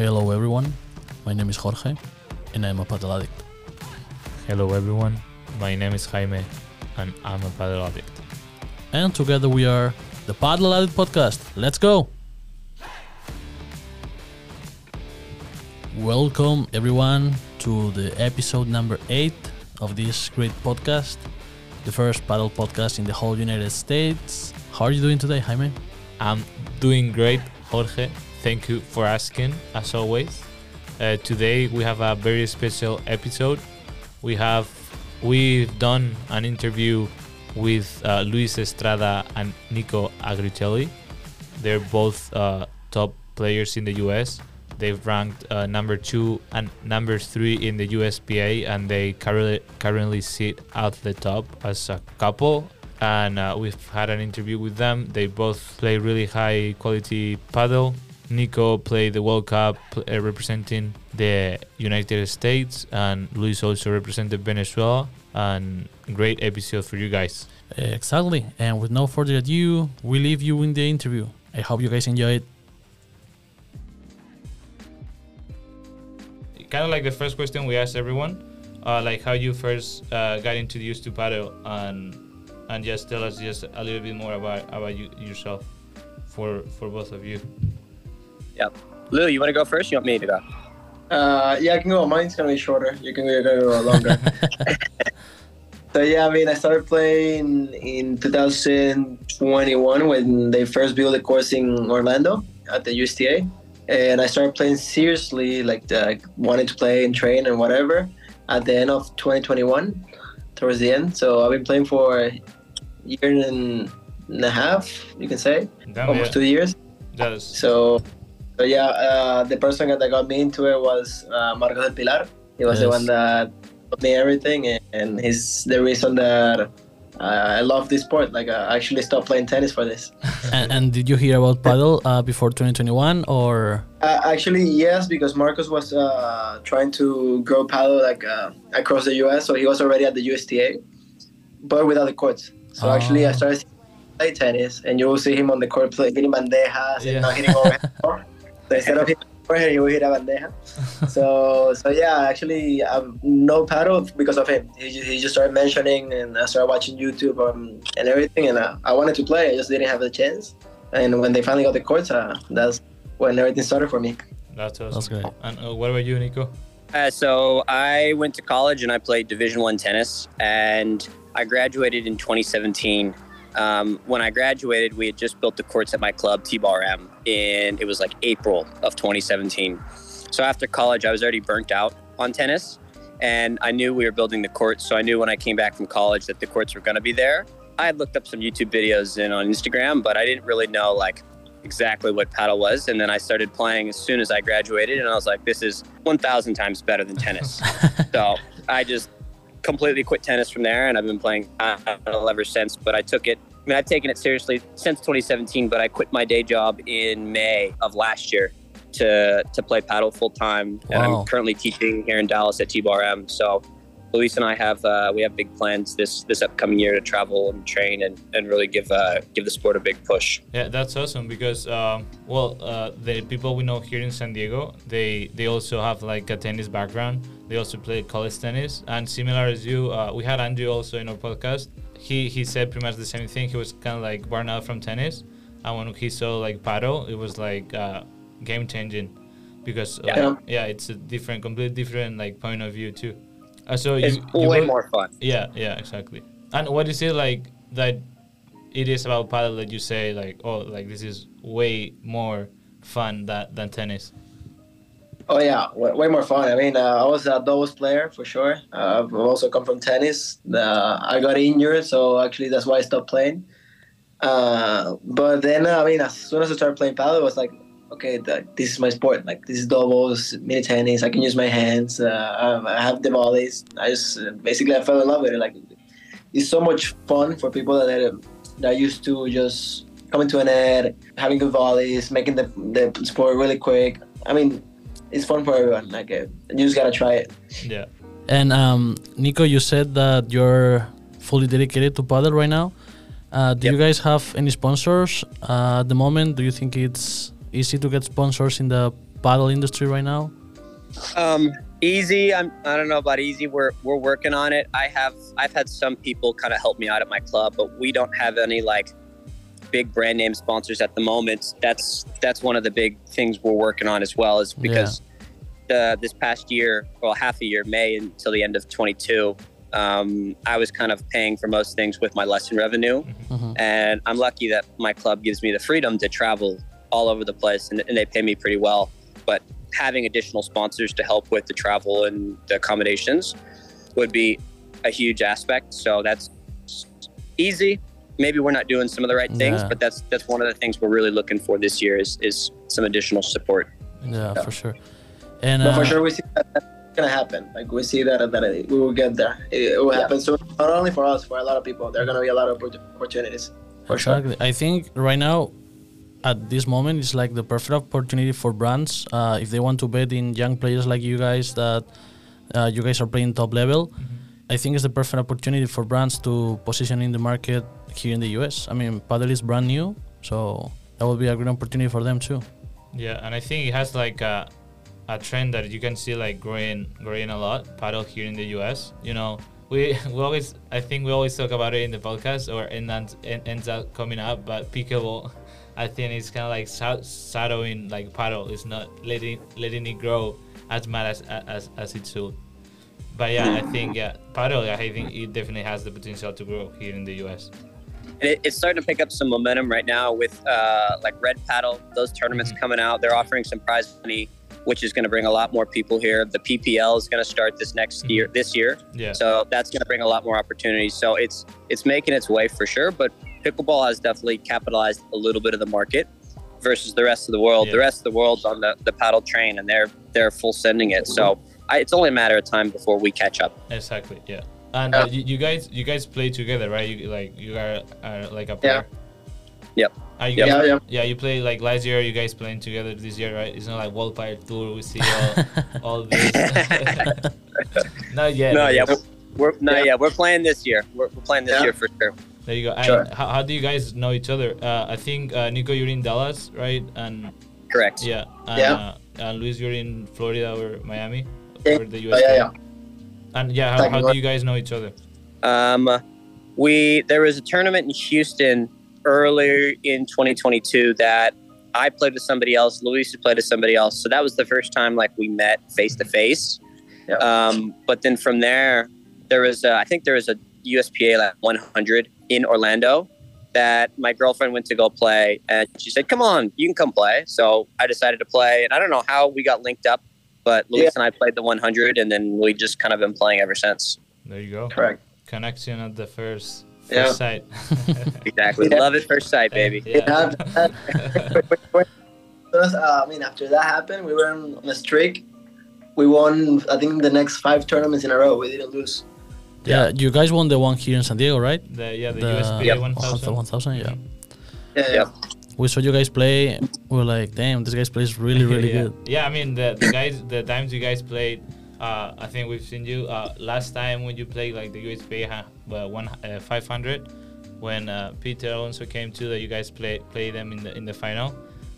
Hello, everyone. My name is Jorge, and I'm a paddle addict. Hello everyone, my name is Jaime and I'm a paddle addict. And together we are the Paddle Addict Podcast. Let's go! Welcome, everyone, to the episode number eight of this great podcast, the first paddle podcast in the whole United States. How are you doing today, Jaime? I'm doing great, Jorge. Thank you for asking, as always. Uh, today we have a very special episode. We have we've done an interview with uh, Luis Estrada and Nico Agritelley. They're both uh, top players in the US. They've ranked uh, number two and number three in the USPA, and they currently currently sit at the top as a couple. And uh, we've had an interview with them. They both play really high quality paddle. Nico played the World Cup uh, representing the United States, and Luis also represented Venezuela. And great episode for you guys. Exactly. And with no further ado, we leave you in the interview. I hope you guys enjoy it. Kind of like the first question we asked everyone, uh, like how you first uh, got introduced to paddle, and and just tell us just a little bit more about about you, yourself, for for both of you. Lou, you want to go first? You want me to go? Uh, yeah, I can go. Mine's gonna be shorter. You can go, go longer. so yeah, I mean, I started playing in 2021 when they first built the course in Orlando at the USTA, and I started playing seriously, like the, wanted to play and train and whatever. At the end of 2021, towards the end. So I've been playing for a year and a half, you can say, Damn, almost yeah. two years. That's So, so yeah, uh, the person that got me into it was uh, Marcos del Pilar. He was the one that taught me everything, and, and he's the reason that uh, I love this sport. Like, I actually stopped playing tennis for this. and, and did you hear about paddle uh, before 2021 or? Uh, actually, yes, because Marcos was uh, trying to grow paddle like uh, across the U.S., so he was already at the USTA, but without the courts. So actually, I Oh. started to play tennis, and you will see him on the court playing hitting bandejas Yeah. and not hitting overhead. So instead of hitting overhead, he will hit a bandeja. so, so yeah, actually, um, no paddle because of him. He, he just started mentioning, and I started watching YouTube um, and everything, and uh, I wanted to play. I just didn't have the chance. And when they finally got the courts, uh, that's when everything started for me. that's awesome. That's great. And uh, what about you, Nico? Uh, so I went to college and I played Division One tennis, and I graduated in 2017. Um, when I graduated, we had just built the courts at my club, T-Bar M, and it was like April of 2017. So after college, I was already burnt out on tennis, and I knew we were building the courts. So I knew when I came back from college that the courts were going to be there. I had looked up some YouTube videos and on Instagram, but I didn't really know like exactly what paddle was. And then I started playing as soon as I graduated, and I was like, this is 1,000 times better than tennis. so I just completely quit tennis from there, and I've been playing paddle ever since. But I took it. I mean, I've taken it seriously since 2017, but I quit my day job in May of last year to to play paddle full time, and I'm currently teaching here in Dallas at T-Bar M. So. Luis and I have uh, we have big plans this this upcoming year to travel and train and, and really give uh, give the sport a big push. Yeah, that's awesome because um, well, uh, the people we know here in San Diego, they they also have like a tennis background. They also play college tennis, and similar as you, uh, we had Andrew also in our podcast. He he said pretty much the same thing. He was kind of like burned out from tennis, and when he saw like paddle, it was like uh, game changing because uh, Yeah. yeah, it's a different, completely different like point of view too. Uh, so It's you, you way both- more fun. yeah, yeah, exactly. And what is it like that it is about paddle that you say like, oh, like this is way more fun that, than tennis? Oh yeah, way, way more fun. I mean, uh, I was a doubles player for sure. Uh, I've also come from tennis. Uh, I got injured, so actually that's why I stopped playing. Uh, but then, uh, I mean, as soon as I started playing paddle, it was like, okay, th- this is my sport. Like this is doubles, mini tennis. I can use my hands. Uh, I have the volleys. I just uh, basically I fell in love with it. Like it's so much fun for people that are, that are used to just coming to an net, having good volleys, making the the sport really quick. I mean, it's fun for everyone. Like uh, you just gotta try it. Yeah. And um, Nico, you said that you're fully dedicated to paddle right now. Uh, do Yep. you guys have any sponsors uh, at the moment? Do you think it's easy to get sponsors in the paddle industry right now? Um, easy. I'm. I don't know about easy. We're we're working on it. I have. I've had some people kind of help me out at my club, but we don't have any like big brand name sponsors at the moment. That's that's one of the big things we're working on as well. Is because the this past year, well, half a year, May until the end of 22. Um, I was kind of paying for most things with my lesson revenue, Mhm. and I'm lucky that my club gives me the freedom to travel all over the place, and, and they pay me pretty well. But having additional sponsors to help with the travel and the accommodations would be a huge aspect. So that's easy. Maybe we're not doing some of the right things, Yeah. but that's that's one of the things we're really looking for this year is is some additional support. Yeah, for sure. And uh, for sure, we see that that's gonna happen. Like we see that that we will get there. It, it will Yeah. happen soon. Not only for us, for a lot of people. There are gonna be a lot of opportunities. For sure. I think right now, at this moment, it's like the perfect opportunity for brands uh, if they want to bet in young players like you guys that uh, you guys are playing top level. I think it's the perfect opportunity for brands to position in the market here in the US. I mean, paddle is brand new, so that will be a great opportunity for them too. Yeah, and I think it has like a, a trend that you can see like growing growing a lot. Paddle here in the U.S. You know, we we always I think we always talk about it in the podcast or it ends, ends up coming up. But pickleball, I think it's kind of like shadowing like paddle. It's not letting letting it grow as much as as, as it should. But yeah, I think yeah, paddle. I think it definitely has the potential to grow here in the U.S. And it, it's starting to pick up some momentum right now with uh, like Red Paddle, those tournaments Mhm. coming out. They're offering some prize money, which is going to bring a lot more people here. The PPL is going to start this next Mhm. year, this year. Yeah. So that's going to bring a lot more opportunities. So it's it's making its way for sure. But pickleball has definitely capitalized a little bit of the market versus the rest of the world. Yeah. The rest of the world's on the, the paddle train and they're they're full sending it. So I, it's only a matter of time before we catch up. Exactly. Yeah. And Yeah. uh, you, you guys, you guys play together, right? You like you are, are like a player. Yep. Are you Yep. guys, Yeah, yeah. yeah. You play like last year. You guys playing together this year, right? It's not like Wildfire Tour. We see all, all this. not yet. no, yeah, we're, we're no, Yeah. yeah, we're playing this year. We're, we're playing this Yeah. year for sure. There you go. And Sure. how, how do you guys know each other? Uh, I think uh, Nico, you're in Dallas, right? And Correct. yeah, and, Yeah. Uh, and Luis, you're in Florida or Miami, Yeah. or the Oh, US. yeah, yeah. And yeah, how, how do you guys know each other? Um, we there was a tournament in Houston earlier in 2022 that I played with somebody else. Luis played with somebody else. So that was the first time like we met face to face. Yeah. Um, but then from there, there was a, I think there was a USPA like 100 in Orlando that my girlfriend went to go play, and she said, "Come on, you can come play." So I decided to play, and I don't know how we got linked up, but Luis Yeah. and I played the 100, and then we just kind of been playing ever since. There you go. Correct. Connection at the first first Yeah. sight. Exactly, Yeah. love at first sight, baby. Yeah. Because, uh, I mean, after that happened, we were on a streak. We won, I think, the next five tournaments in a row. We didn't lose. Yeah, you guys won the one here in San Diego, right? the yeah the, The USPA Yep. 1000. 1000, yeah. Yeah, yeah. We saw you guys play. We were like, damn, this guy plays really, really yeah. good. Yeah, I mean the, the guys the times you guys played, uh, I think we've seen you uh, last time when you played like the USPA ha- uh, one uh, 500 when uh, Peter Alonso came to that you guys play play them in the in the final.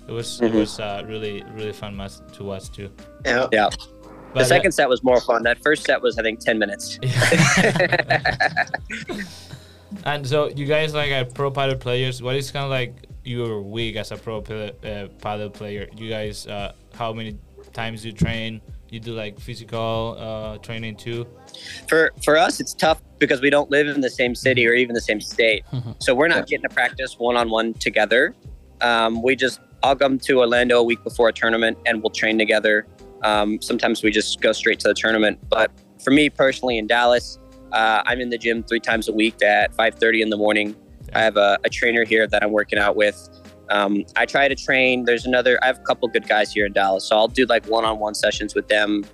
It was it Mhm. was uh, really really fun match to watch too. yeah. Yeah. But the second set was more fun. That first set was, I think, 10 minutes. yeah. and so you guys like are pro paddle players. What is kind of like your week as a pro uh, paddle player? You guys, uh, how many times you train? You do like physical uh, training too. for for us, it's tough because we don't live in the same city or even the same state. So we're not getting to practice one on one together. Um, we just, I'll come to Orlando a week before a tournament and we'll train together. Um, sometimes we just go straight to the tournament. But for me personally in Dallas, uh, I'm in the gym three times a week at 5:30 in the morning. I have a, a trainer here that I'm working out with. Um, I try to train. There's another. I have a couple good guys here in Dallas, so I'll do like one-on-one sessions with them.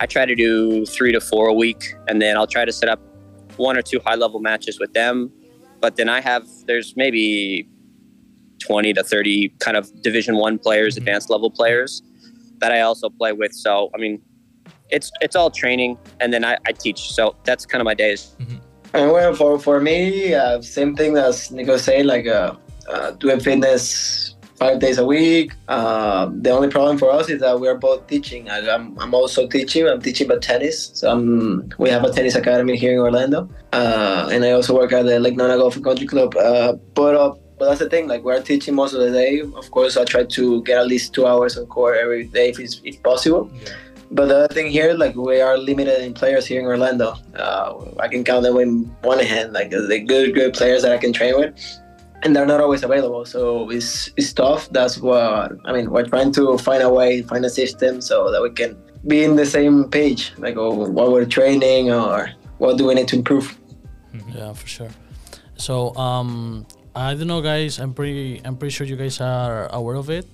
I try to do three to four a week, and then I'll try to set up one or two high-level matches with them. But then I have there's maybe 20 to 30 kind of Division One players, Mhm. advanced level players that I also play with. So I mean, it's it's all training, and then I, I teach. So that's kind of my days. And well, for for me, uh, same thing as Nico said, like uh, uh, doing fitness five days a week. Uh, the only problem for us is that we are both teaching. I, am I'm also teaching. I'm teaching about tennis. So I'm, we have a tennis academy here in Orlando, uh, and I also work at the Lake Nona Golf and Country Club. Uh, but uh, but that's the thing. Like we're teaching most of the day. Of course, I try to get at least two hours on court every day if it's if possible. Yeah. But the other thing here, like we are limited in players here in Orlando. Uh, I can count them in one hand, like the good, good players that I can train with, and they're not always available. So it's it's tough. That's what I mean. We're trying to find a way, find a system so that we can be in the same page, like oh, what we're training or what do we need to improve. Yeah, for sure. So um, I don't know, guys. I'm pretty I'm pretty sure you guys are aware of it.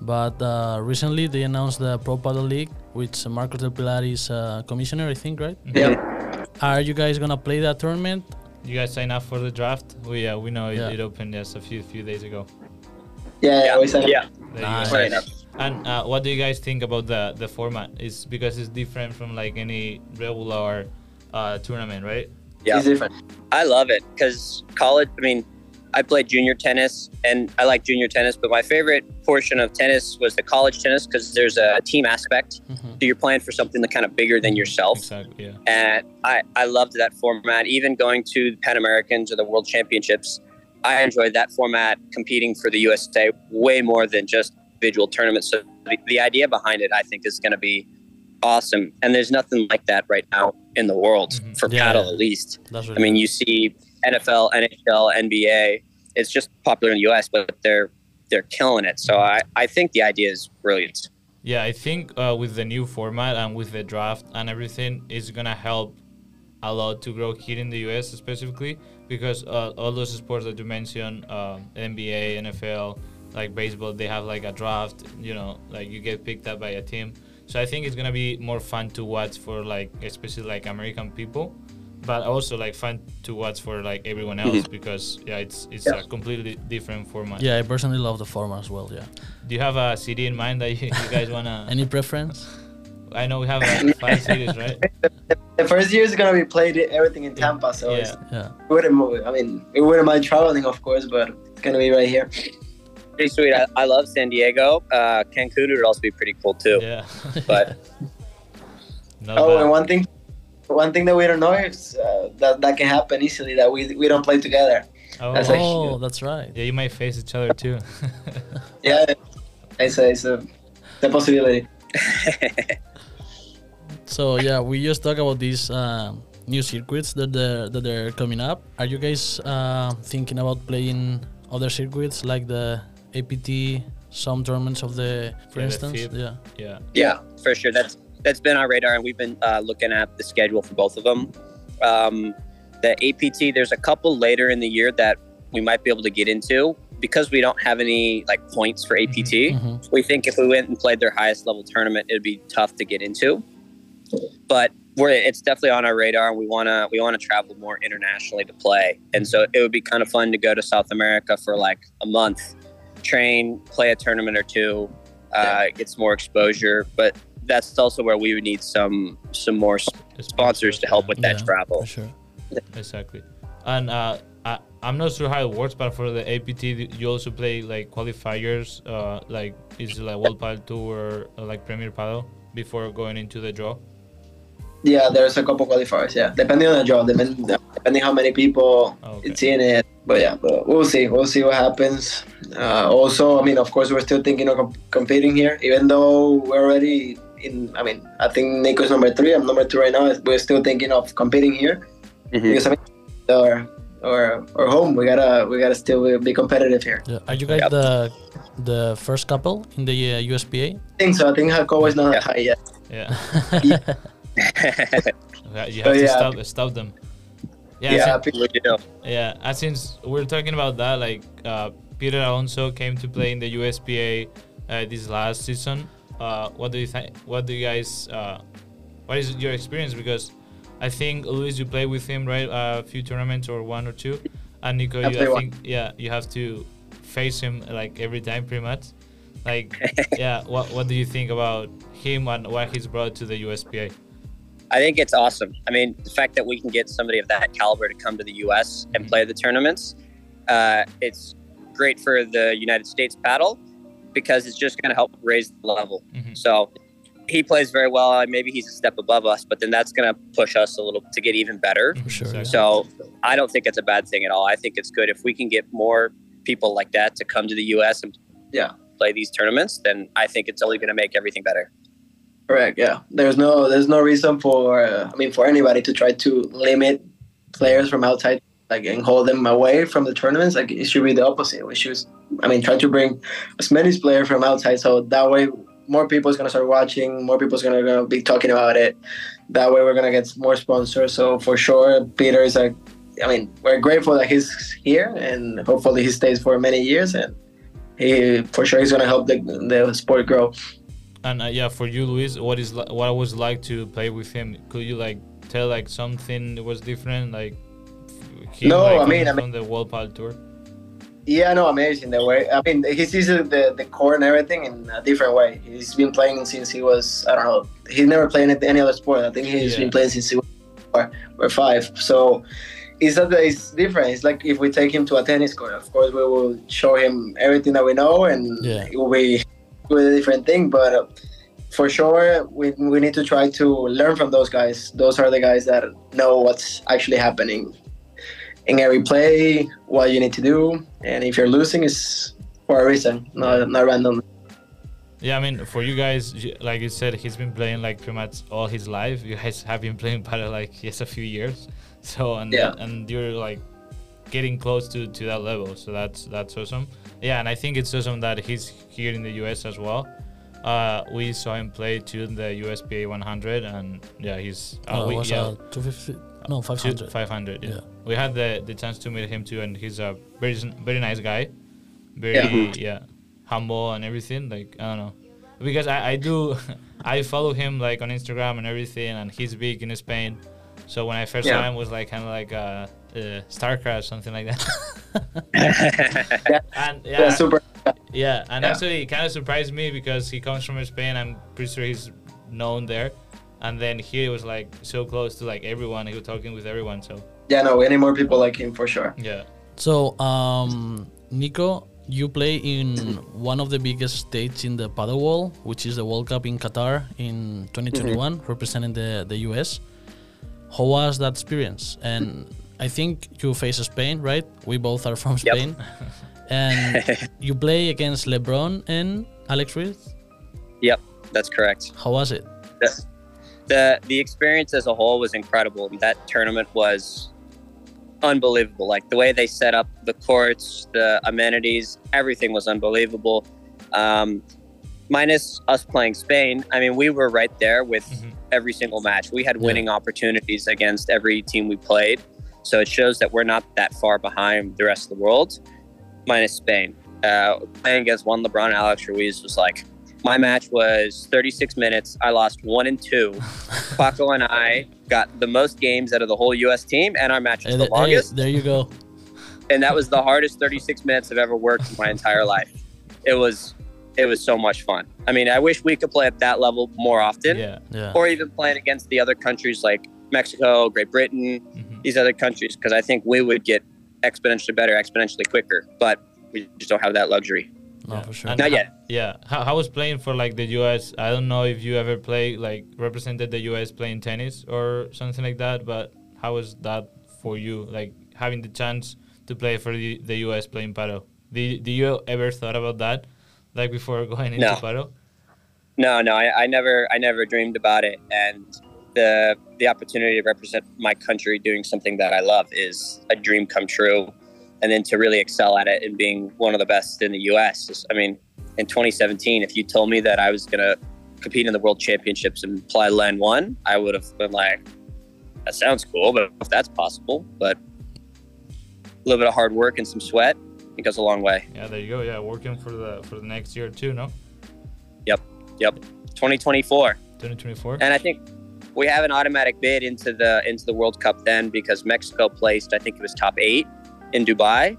But uh, recently they announced the Pro Paddle League, which Marco Del Pilar is uh, commissioner, I think, right? Yeah. Are you guys gonna play that tournament? You guys sign up for the draft? We uh, we know it, Yeah. it opened just a few few days ago. Yeah, yeah, we said yeah. There you Nice. Right enough. And uh, what do you guys think about the the format? Is because it's different from like any regular uh, tournament, right? Yeah. it's different. I love it because college. I mean, I played junior tennis, and I like junior tennis. But my favorite portion of tennis was the college tennis because there's a team aspect. Mhm. So you're playing for something that kind of bigger than yourself. Exactly. Yeah. And I, I loved that format. Even going to the Pan Americans or the World Championships, I enjoyed that format. Competing for the USA way more than just individual tournaments. So the, the idea behind it, I think, is going to be awesome. And there's nothing like that right now in the world Mhm. for Yeah, paddle, yeah. at least. I mean, you see NFL, NHL, NBA. It's just popular in the U.S., but they're they're killing it. So I, I think the idea is brilliant. Yeah, I think uh, with the new format and with the draft and everything, it's gonna help a lot to grow here in the US specifically because uh, all those sports that you mentioned, um, NBA, NFL, like baseball, they have like a draft. You know, like you get picked up by a team. So I think it's gonna be more fun to watch for like especially like American people, but also like fun to watch for like everyone else because yeah, it's it's a completely different format. Yeah, I personally love the format as well. Yeah. Do you have a city in mind that you, you guys wanna? Any preference? I know we have uh, five cities, right? The first year is gonna be played everything in Tampa, so it's, Yeah. Yeah. we wouldn't move. I mean, we wouldn't mind traveling, of course, but it's gonna be right here. Pretty sweet. I, I love San Diego. Uh, Cancun would also be pretty cool too. Yeah. But Not Oh, bad. and one thing, one thing that we don't know is uh, that that can happen easily that we we don't play together. oh, that's Oh, that's right. yeah, you might face each other too. Yeah, it's a it's a, it's a possibility. So yeah, we just talk about these uh, new circuits that they're, that they're coming up. Are you guys uh, thinking about playing other circuits like the APT, some tournaments of the, for Yeah, instance? FIP. Yeah. yeah. yeah, for sure. That's that's been our radar, and we've been uh, looking at the schedule for both of them. Um, the APT, there's a couple later in the year that we might be able to get into because we don't have any like points for APT. Mhm. We think if we went and played their highest level tournament, it'd be tough to get into. But we're it's definitely on our radar, and we wanna we wanna travel more internationally to play. And so it would be kind of fun to go to South America for like a month, train, play a tournament or two, uh, get some more exposure. But that's also where we would need some some more s- sponsors to help with that Yeah, travel. For sure. Exactly. And uh, I, I'm not sure how it works, but for the APT, you also play like qualifiers, uh, like is it like World Paddle Tour or like Premier Paddle before going into the draw. Yeah, there's a couple qualifiers. Yeah, depending on the draw, depending depending how many people Oh, okay. it's in it. But yeah, but we'll see. We'll see what happens. Uh, also, I mean, of course, we're still thinking of com- competing here, even though we're already in. I mean, I think Nico's number three. I'm number two right now. We're still thinking of competing here Mhm. because I mean, or or or home, we gotta we gotta still be competitive here. Yeah. Are you guys Yep. the the first couple in the uh, USPA? I think so. I think Jacobo is not that high yet. Yeah. Yeah, you have to yeah. stop stop them. Yeah. Yeah, sin- we do. Yeah, and since we're talking about that, like uh, Peter Alonso came to play in the USPA uh, this last season. Uh, what do you think? What do you guys? Uh, what is your experience? Because I think Luis, you play with him right a few tournaments or one or two, and Nico, I you, I one. think yeah, you have to face him like every time pretty much. Like yeah, what what do you think about him and what he's brought to the USPA? I think it's awesome. I mean, the fact that we can get somebody of that caliber to come to the U.S. and play the tournaments, uh, it's great for the United States paddle because it's just going to help raise the level. Mhm. So he plays very well. Maybe he's a step above us, but then that's going to push us a little to get even better. Sure, exactly. So I don't think it's a bad thing at all. I think it's good if we can get more people like that to come to the U.S. and Yeah. play these tournaments. Then I think it's only going to make everything better. Correct. Yeah. There's no there's no reason for uh, I mean for anybody to try to limit players from outside like and hold them away from the tournaments. Like it should be the opposite. We should I mean try to bring as many players from outside so that way more people is gonna start watching. More people's gonna, gonna be talking about it. That way we're gonna get more sponsors. So for sure, Peter is like. I mean, we're grateful that he's here, and hopefully he stays for many years. And he, for sure, he's gonna help the the sport grow. And uh, yeah, for you, Luis, what is what was like to play with him? Could you like tell like something was different, like him, No, like, I mean, I mean- from the World Tour? Yeah, no, amazing. The way I mean, he sees the the core and everything in a different way. He's been playing since he was I don't know. He never played any- any other sport. I think he's Yeah. been playing since he was four or five. So it's not that it's different. It's like if we take him to a tennis court, of course we will show him everything that we know, and Yeah. it will be a different thing. But uh, for sure, we we need to try to learn from those guys. Those are the guys that know what's actually happening in every play, what you need to do, and if you're losing, it's for a reason, not not random. Yeah, I mean, for you guys, like you said, he's been playing like pretty much all his life. You guys have been playing paddle like just a few years, so and Yeah. and you're like getting close to, to that level. So that's that's awesome. Yeah, and I think it's awesome that he's here in the US as well. Uh, we saw him play to the USPA 100, and yeah, he's uh, Oh, we, it yeah, uh, 250, no, two- 500. 500. Yeah. Yeah. We had the the chance to meet him too, and he's a very very nice guy, very Yeah. yeah, humble and everything. Like I don't know, because I I do I follow him like on Instagram and everything, and he's big in Spain. So when I first saw him, it was like kind of like a uh, StarCraft something like that. and yeah, Yeah, super. yeah, and Yeah. actually, it kind of surprised me because he comes from Spain. I'm pretty sure he's known there, and then here he was like so close to like everyone. He was talking with everyone. So Yeah, no, we need more people like him for sure. yeah, So, um, Nico, you play in one of the biggest stages in the paddle world, which is the World Cup in Qatar in 2021, representing the, the US. How was that experience? And I think you face Spain, right? We both are from Yep. Spain. and you play against Lebrón and Alex Ruiz. Yep, that's correct. How was it? the the the experience as a whole was incredible. That tournament was unbelievable. Like the way they set up the courts, the amenities, everything was unbelievable. Um, minus us playing Spain, I mean, we were right there with Mhm. every single match. We had Yeah. winning opportunities against every team we played. So it shows that we're not that far behind the rest of the world, minus Spain. Uh, playing against Juan Lebrón, Alex Ruiz was like, my match was 36 minutes. I lost one and two. Paco and I got the most games out of the whole U.S. team, and our match was the longest. there you go. And that was the hardest 36 minutes I've ever worked in my entire life. It was, it was so much fun. I mean, I wish we could play at that level more often, yeah. Yeah. or even playing against the other countries like Mexico, Great Britain, mhm. these other countries, because I think we would get exponentially better, exponentially quicker. But we just don't have that luxury. No, Yeah. for sure. And Not ho- yet. Yeah, how, how was playing for like the U.S. I don't know if you ever play like represented the U.S. playing tennis or something like that, but how was that for you? Like having the chance to play for the, the U.S. playing paddle. Did, did you ever thought about that, like before going into No. paddle? No, no, I, I never, I never dreamed about it, and the the opportunity to represent my country doing something that I love is a dream come true, and then to really excel at it and being one of the best in the U.S. I mean, in 2017, if you told me that I was gonna compete in the World Championships and play Len one, I would have been like, that sounds cool, but if that's possible, but a little bit of hard work and some sweat, it goes a long way. Yeah, there you go. Yeah, working for the for the next year too, no? Yep. Yep. 2024. 2024. and I think we have an automatic bid into the into the World Cup then because Mexico placed I think it was top eight in Dubai,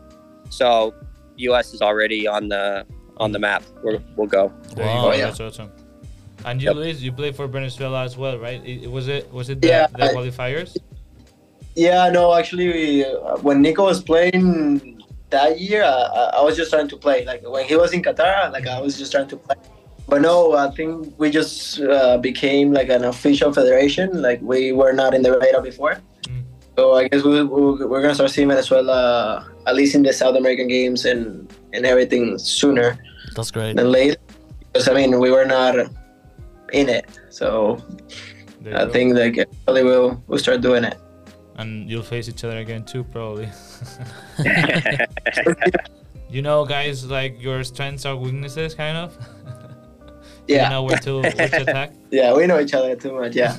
so U.S. is already on the on the map. We're, we'll go. There you Wow. go. Oh, yeah. That's awesome. And you, Yep. Luis, you play for Venezuela as well, right? It, it- was it was it the, Yeah, the I- qualifiers? Yeah, no, actually, we, uh, when Nico was playing, that year, uh, I was just trying to play. Like when he was in Qatar, like I was just trying to play. But no, I think we just uh, became like an official federation. Like we were not in the radar before. So I guess we, we, we're gonna start seeing Venezuela at least in the South American games and and everything sooner That's great. than later. Because I mean, we were not in it. So I go. think like probably we'll we'll start doing it. and you'll face each other again too, probably. you know, guys, like your strengths are weaknesses, kind of. Yeah. You know where to, where to attack. Yeah, we know each other too much. Yeah.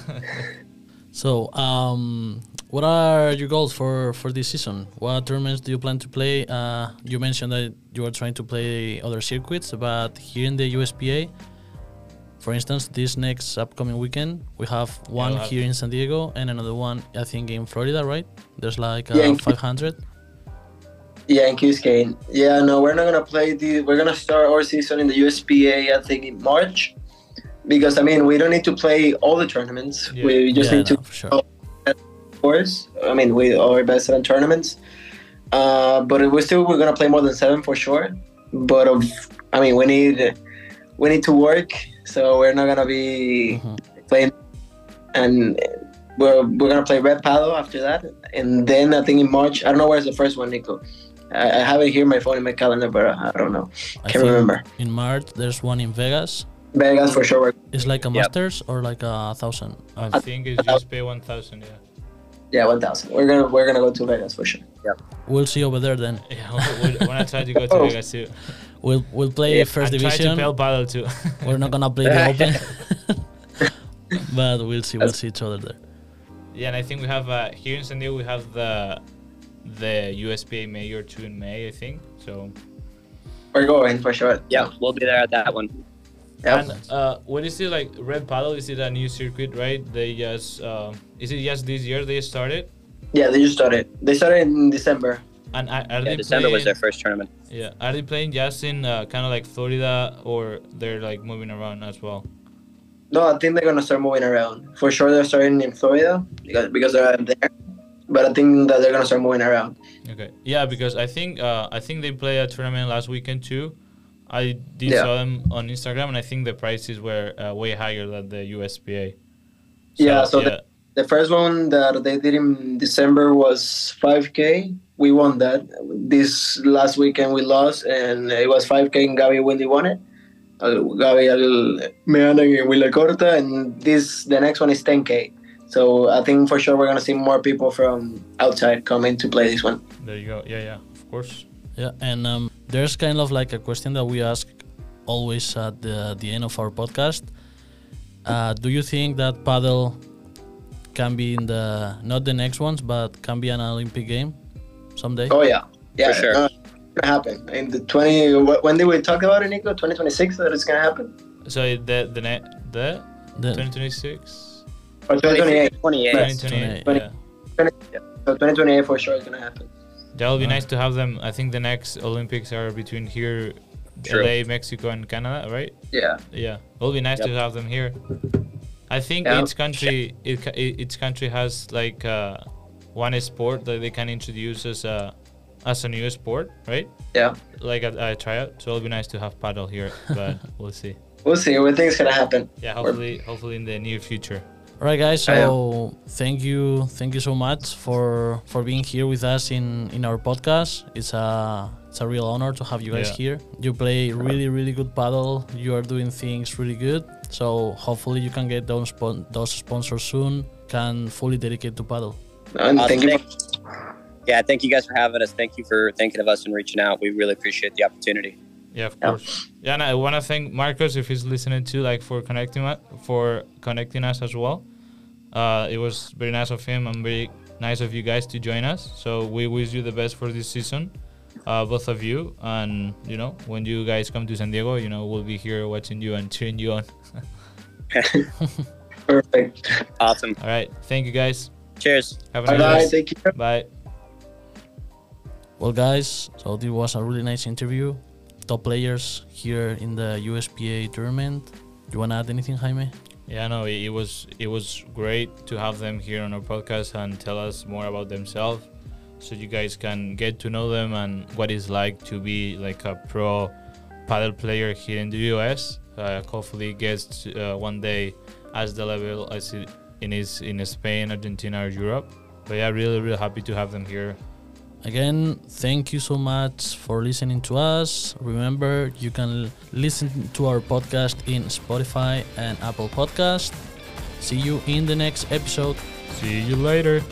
So, um, what are your goals for for this season? What tournaments do you plan to play? Uh, you mentioned that you are trying to play other circuits, but here in the USPA, for instance, this next upcoming weekend we have one we'll here in San Diego and another one I think in Florida, right? There's like uh, Yeah, in- 500. Yeah, in Key Biscayne. Yeah, no, we're not gonna play the. We're gonna start our season in the USPA, I think, in March, because I mean we don't need to play all the tournaments. Yeah. We just yeah, need no, to for sure. Course. I mean, we our best seven tournaments, uh, but we still we're gonna play more than seven for sure. But of, I mean, we need we need to work, so we're not gonna be Mhm. playing, and we're we're gonna play red paddle after that, and then I think in March. I don't know where's the first one, Nico. I, I have it here, in my phone in my calendar, but I don't know. I Can't remember. In March, there's one in Vegas. Vegas for sure. It's like a Yep. Masters or like a thousand. I think it's just pay 1,000, yeah. Yeah, one thousand. We're gonna we're gonna go to Vegas for sure. Yeah. We'll see over there then. Yeah, we're, we're gonna try to go to Oh. Vegas too. We'll we'll play Yeah, first and try to division. paddle too. We're not gonna play the open, but we'll see. We'll see each other there. Yeah, and I think we have uh, here in San Diego we have the the USPA Major two in May, I think. So We're going for sure. yeah, we'll be there at that one. Yep. and uh, what is it like? Red Paddle is it a new circuit, right? They just uh, is it just this year they started? Yeah, they just started. They started in December. And are, are Yeah, they December was their first tournament. Yeah, are they playing just in uh, kind of like Florida or they're like moving around as well? No, I think they're gonna start moving around. For sure, they're starting in Florida because, because they're there. But I think that they're gonna start moving around. Okay. Yeah, because I think uh, I think they played a tournament last weekend too. I did Yeah. saw them on Instagram, and I think the prices were uh, way higher than the USPA. Yeah, so the- The first one that they did in December was 5K. We won that. This last weekend we lost, and it was 5K. And Gabi Wendy won it. Uh, Gabi Al Meana and Willa Corta, and this the next one is 10K. So I think for sure we're gonna see more people from outside coming to play this one. there you go. Yeah, yeah, of course. Yeah, and um, there's kind of like a question that we ask always at the, the end of our podcast. Uh, do you think that paddle can be in the not the next ones, but can be an Olympic game someday? Oh yeah, yeah, For sure. no, it's gonna happen in the 20. When did we talk about it, Nico? 2026 that it's gonna happen, So the the net the The- 2026, or 2028? 28. Right. 2028. 28. Yeah. So 2028 for sure is gonna happen. That would be nice to have them. I think the next Olympics are between here, True. LA, Mexico, and Canada, right? Yeah. Yeah, it would be nice to have them here. I think Yeah. each country, it, ca- each country has like uh, one sport that they can introduce as a as a new sport, right? Yeah. Like a, a tryout. So it'll be nice to have paddle here, but we'll see. We'll see. We things it's gonna happen. Yeah, hopefully, hopefully in the near future. All right, guys. So thank you, thank you so much for for being here with us in in our podcast. It's a it's a real honor to have you guys Yeah. here. You play really really good paddle. You are doing things really good. So hopefully you can get those spon- those sponsors soon. Can fully dedicate to paddle. And Awesome. thank you. Thank- yeah, thank you guys for having us. Thank you for thinking of us and reaching out. We really appreciate the opportunity. Yeah, of course. Yeah, and I want to thank Marcos if he's listening too, like for connecting for connecting us as well. Uh, it was very nice of him and very nice of you guys to join us. So we wish you the best for this season, uh, both of you. And you know, when you guys come to San Diego, you know we'll be here watching you and cheering you on. Perfect. Awesome. All right, thank you guys. Cheers. Have a Bye nice bye. day. Take care. Bye. Well, guys, so this was a really nice interview. Top players here in the USPA tournament. You wanna add anything, Jaime? Yeah, no, it, was it was great to have them here on our podcast and tell us more about themselves. so you guys can get to know them and what it's like to be like a pro paddle player here in the US. Uh, hopefully, gets uh, one day as the level as it in is in Spain, Argentina, or Europe. But yeah, really, really happy to have them here. Again, thank you so much for listening to us. Remember, you can listen to our podcast in Spotify and Apple Podcast. See you in the next episode. See you later.